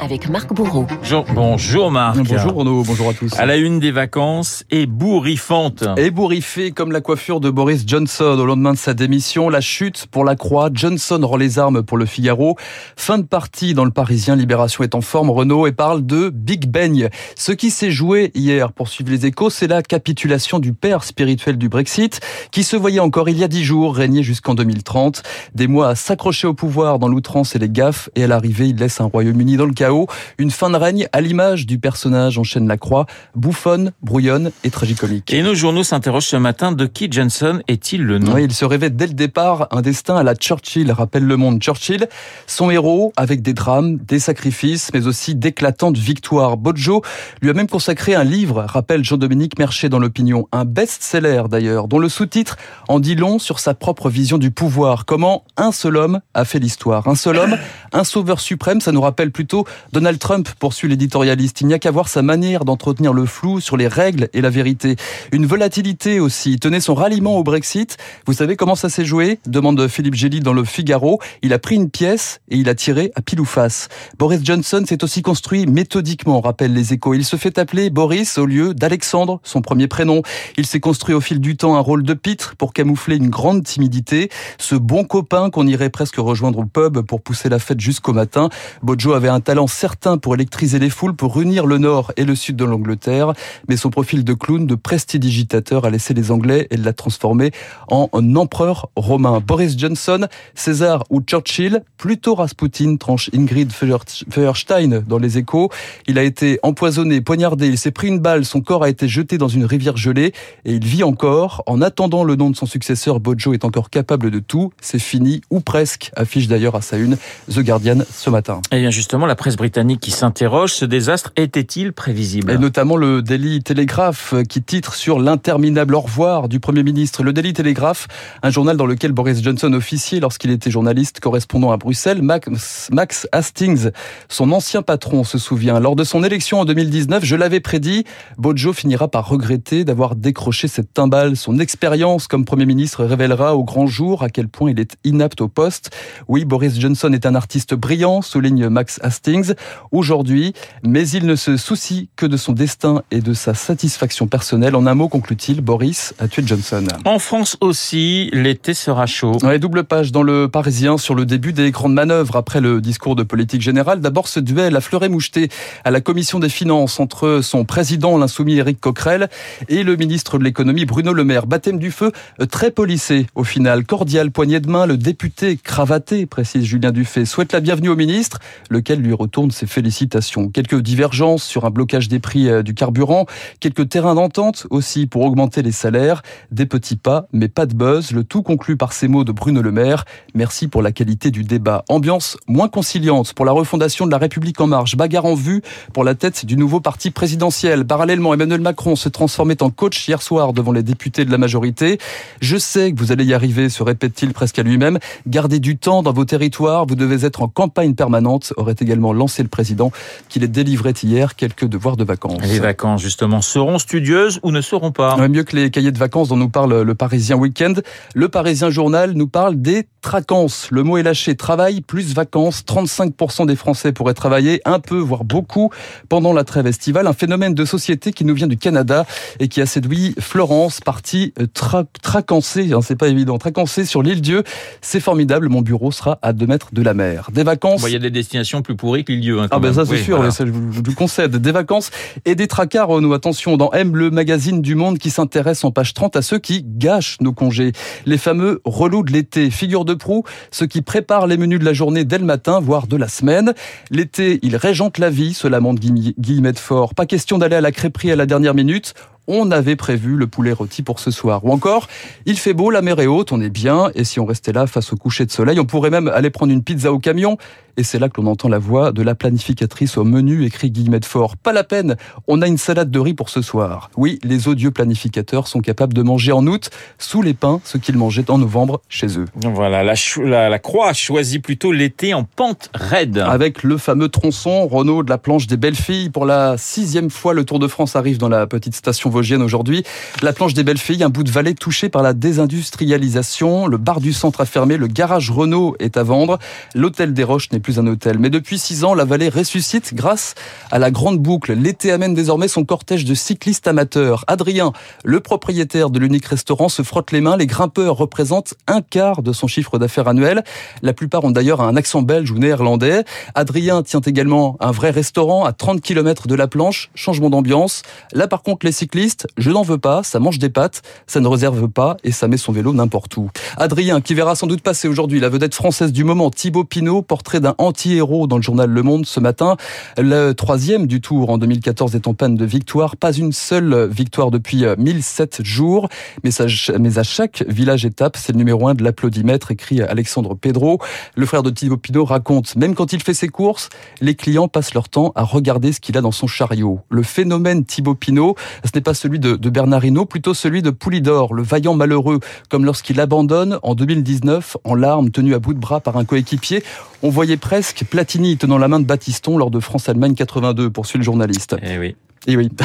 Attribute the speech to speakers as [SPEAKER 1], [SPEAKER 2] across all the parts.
[SPEAKER 1] avec Marc Bourreau.
[SPEAKER 2] Bonjour, bonjour Marc.
[SPEAKER 3] Bonjour Renaud, bonjour à tous.
[SPEAKER 2] À la une des vacances, ébouriffante.
[SPEAKER 3] Ébouriffée comme la coiffure de Boris Johnson au lendemain de sa démission, la chute pour la croix, Johnson rend les armes pour le Figaro. Fin de partie dans le Parisien, Libération est en forme, Renaud, et parle de Big Bang. Ce qui s'est joué hier, pour suivre les échos, c'est la capitulation du père spirituel du Brexit, qui se voyait encore il y a dix jours régner jusqu'en 2030. Des mois à s'accrocher au pouvoir dans l'outrance et les gaffes, et à l'arrivée, il laisse un Royaume-Uni dans le chaos. Une fin de règne à l'image du personnage enchaîne la croix, bouffonne, brouillonne et tragicomique.
[SPEAKER 2] Et nos journaux s'interrogent ce matin de qui Johnson est-il le nom?
[SPEAKER 3] Oui, il se rêvait dès le départ un destin à la Churchill, rappelle le monde Churchill. Son héros avec des drames, des sacrifices, mais aussi d'éclatantes victoires. Bojo lui a même consacré un livre, rappelle Jean-Dominique Mercher dans l'opinion, un best-seller d'ailleurs, dont le sous-titre en dit long sur sa propre vision du pouvoir. Comment un seul homme a fait l'histoire. Un seul homme, un sauveur suprême, ça nous rappelle plutôt Donald Trump, poursuit l'éditorialiste. Il n'y a qu'à voir sa manière d'entretenir le flou sur les règles et la vérité. Une volatilité aussi. Tenait son ralliement au Brexit. Vous savez comment ça s'est joué? Demande Philippe Gély dans le Figaro. Il a pris une pièce et il a tiré à pile ou face. Boris Johnson s'est aussi construit méthodiquement, rappellent les échos. Il se fait appeler Boris au lieu d'Alexandre, son premier prénom. Il s'est construit au fil du temps un rôle de pitre pour camoufler une grande timidité. Ce bon copain qu'on irait presque rejoindre au pub pour pousser la fête jusqu'au matin. Bojo avait un talent certain pour électriser les foules, pour unir le nord et le sud de l'Angleterre, mais son profil de clown, de prestidigitateur a laissé les Anglais et l'a transformé en empereur romain. Boris Johnson, César ou Churchill, plutôt Rasputin, tranche Ingrid Feuerstein dans les échos. Il a été empoisonné, poignardé, il s'est pris une balle, son corps a été jeté dans une rivière gelée et il vit encore. En attendant le nom de son successeur, Bojo est encore capable de tout. C'est fini, ou presque, affiche d'ailleurs à sa une The Guardian ce matin.
[SPEAKER 2] Eh bien justement, la presse britannique qui s'interroge, ce désastre était-il prévisible?
[SPEAKER 3] Et notamment le Daily Telegraph qui titre sur l'interminable au revoir du Premier ministre. Le Daily Telegraph, un journal dans lequel Boris Johnson officiait lorsqu'il était journaliste correspondant à Bruxelles, Max, Max Hastings, son ancien patron, se souvient. Lors de son élection en 2019, je l'avais prédit, Bojo finira par regretter d'avoir décroché cette timbale. Son expérience comme Premier ministre révélera au grand jour à quel point il est inapte au poste. Oui, Boris Johnson est un artiste brillant, souligne Max Hastings aujourd'hui, mais il ne se soucie que de son destin et de sa satisfaction personnelle. En un mot, conclut-il, Boris a tué Johnson?
[SPEAKER 2] En France aussi, l'été sera chaud.
[SPEAKER 3] Ouais, double page dans le Parisien sur le début des grandes manœuvres après le discours de politique générale. D'abord, ce duel à fleuret moucheté à la commission des finances entre son président, l'insoumis Éric Coquerel, et le ministre de l'économie, Bruno Le Maire. Baptême du feu euh, très polissé au final. Cordial poignée de main, le député cravaté, précise Julien Dufay, souhaite la bienvenue au ministre, lequel lui retourne ses félicitations. Quelques divergences sur un blocage des prix euh, du carburant, quelques terrains d'entente aussi pour augmenter les salaires, des petits pas, mais pas de buzz, le tout conclu par ces mots de Bruno Le Maire. Merci pour la qualité du débat. Ambiance moins conciliante pour la refondation de la République en marche, bagarre en vue pour la tête du nouveau parti présidentiel. Parallèlement, Emmanuel Macron se transformait en coach hier soir devant les députés de la majorité. Je sais que vous allez y arriver, se répète-t-il presque à lui-même. Gardez du temps dans vos territoires, vous devez être en campagne permanente, aurait également lancé le président qui les délivrait hier quelques devoirs de vacances.
[SPEAKER 2] Les vacances, justement, seront studieuses ou ne seront pas
[SPEAKER 3] Mieux que les cahiers de vacances dont nous parle le Parisien Week-end, le Parisien Journal nous parle des tracances. Le mot est lâché. Travail plus vacances. 35% des Français pourraient travailler un peu, voire beaucoup, pendant la trêve estivale. Un phénomène de société qui nous vient du Canada et qui a séduit Florence, partie euh, tra tracancée, hein, c'est pas évident, tracancée sur l'île Dieu. C'est formidable, mon bureau sera à 2 mètres de la mer. Des vacances...
[SPEAKER 2] Des destinations plus pourries que l'île Dieu. Hein,
[SPEAKER 3] ah ben ça c'est sûr, je, vous, je, vous, concède. Des vacances et des tracas, nous Attention, dans M, le magazine du Monde qui s'intéresse en page 30 à ceux qui gâchent nos congés. Les fameux relous de l'été. Figure de proue, ceux qui préparent les menus de la journée dès le matin, voire de la semaine. L'été, ils régentent la vie, se lamente Guillemette Fort. Pas question d'aller à la crêperie à la dernière minute on avait prévu le poulet rôti pour ce soir. Ou encore, il fait beau, la mer est haute, on est bien, et si on restait là face au coucher de soleil, on pourrait même aller prendre une pizza au camion. Et c'est là que l'on entend la voix de la planificatrice au menu, écrit Guillemette Fort. Pas la peine, on a une salade de riz pour ce soir. Oui, les odieux planificateurs sont capables de manger en août, sous les pins, ce qu'ils mangeaient en novembre chez eux.
[SPEAKER 2] Voilà, la, la, la Croix choisit plutôt l'été en pente raide.
[SPEAKER 3] Avec le fameux tronçon, Renault de la planche des belles filles. Pour la sixième fois, le Tour de France arrive dans la petite station Aujourd'hui. La planche des belles filles, un bout de vallée touché par la désindustrialisation. Le bar du centre a fermé, le garage Renault est à vendre. L'hôtel des Roches n'est plus un hôtel. Mais depuis six ans, la vallée ressuscite grâce à la grande boucle. L'été amène désormais son cortège de cyclistes amateurs. Adrien, le propriétaire de l'unique restaurant, se frotte les mains. Les grimpeurs représentent un quart de son chiffre d'affaires annuel. La plupart ont d'ailleurs un accent belge ou néerlandais. Adrien tient également un vrai restaurant à 30 km de la planche. Changement d'ambiance. Là, par contre, les cyclistes, je n'en veux pas. Ça mange des pâtes, ça ne réserve pas et ça met son vélo n'importe où. Adrien, qui verra sans doute passer aujourd'hui la vedette française du moment, Thibaut Pinot, portrait d'un anti-héros dans le journal Le Monde ce matin. Le troisième du tour en 2014 est en panne de victoire. Pas une seule victoire depuis 1007 jours. Mais, mais à chaque village étape, c'est le numéro un de l'applaudimètre, écrit Alexandre Pedro. Le frère de Thibaut Pinot raconte, même quand il fait ses courses, les clients passent leur temps à regarder ce qu'il a dans son chariot. Le phénomène Thibaut Pinot, ce n'est pas celui de, de Bernard Hinault, plutôt celui de Poulidor, le vaillant malheureux, comme lorsqu'il abandonne en 2019 en larmes, tenu à bout de bras par un coéquipier. On voyait presque Platini tenant la main de Baptiston lors de France-Allemagne 82, poursuit le journaliste.
[SPEAKER 2] Eh.
[SPEAKER 3] Et oui.
[SPEAKER 2] Ah,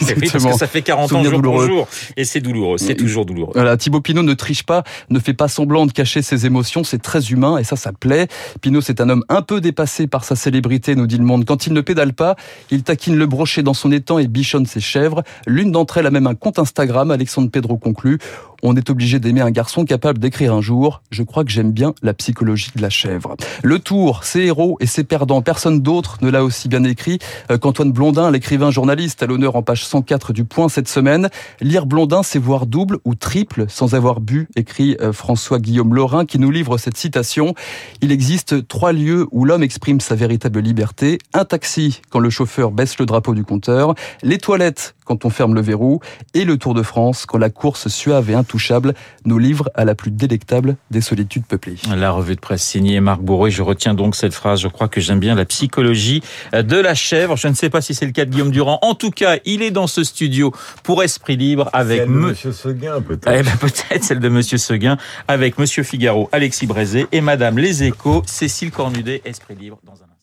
[SPEAKER 2] oui parce que ça fait 40 ans jour pour jour. Et c'est douloureux. C'est toujours douloureux.
[SPEAKER 3] Voilà, Thibaut Pinot ne triche pas, ne fait pas semblant de cacher ses émotions. C'est très humain et ça, ça plaît. Pinot, c'est un homme un peu dépassé par sa célébrité, nous dit le monde. Quand il ne pédale pas, il taquine le brochet dans son étang et bichonne ses chèvres. L'une d'entre elles a même un compte Instagram. Alexandre Pedro conclut. On est obligé d'aimer un garçon capable d'écrire un jour. Je crois que j'aime bien la psychologie de la chèvre. Le tour, ses héros et ses perdants. Personne d'autre ne l'a aussi bien écrit qu'Antoine Blondin, l'écrivain journaliste à l'honneur en page 104 du Point cette semaine. Lire Blondin, c'est voir double ou triple sans avoir bu, écrit François-Guillaume Laurin qui nous livre cette citation. Il existe trois lieux où l'homme exprime sa véritable liberté. Un taxi quand le chauffeur baisse le drapeau du compteur. Les toilettes quand on ferme le verrou. Et le Tour de France quand la course suave et intouchable nous livre à la plus délectable des solitudes peuplées.
[SPEAKER 2] La revue de presse signée Marc Bourreau. Je retiens donc cette phrase. Je crois que j'aime bien la psychologie de la chèvre. Je ne sais pas si c'est le cas de Guillaume Durand. En tout cas, il est dans ce studio pour Esprit Libre avec
[SPEAKER 1] celle de Monsieur Seguin, peut-être.
[SPEAKER 2] Eh ben, peut-être celle de Monsieur Seguin avec Monsieur Figaro, Alexis Brézé et Madame Les Échos, Cécile Cornudet, Esprit Libre dans un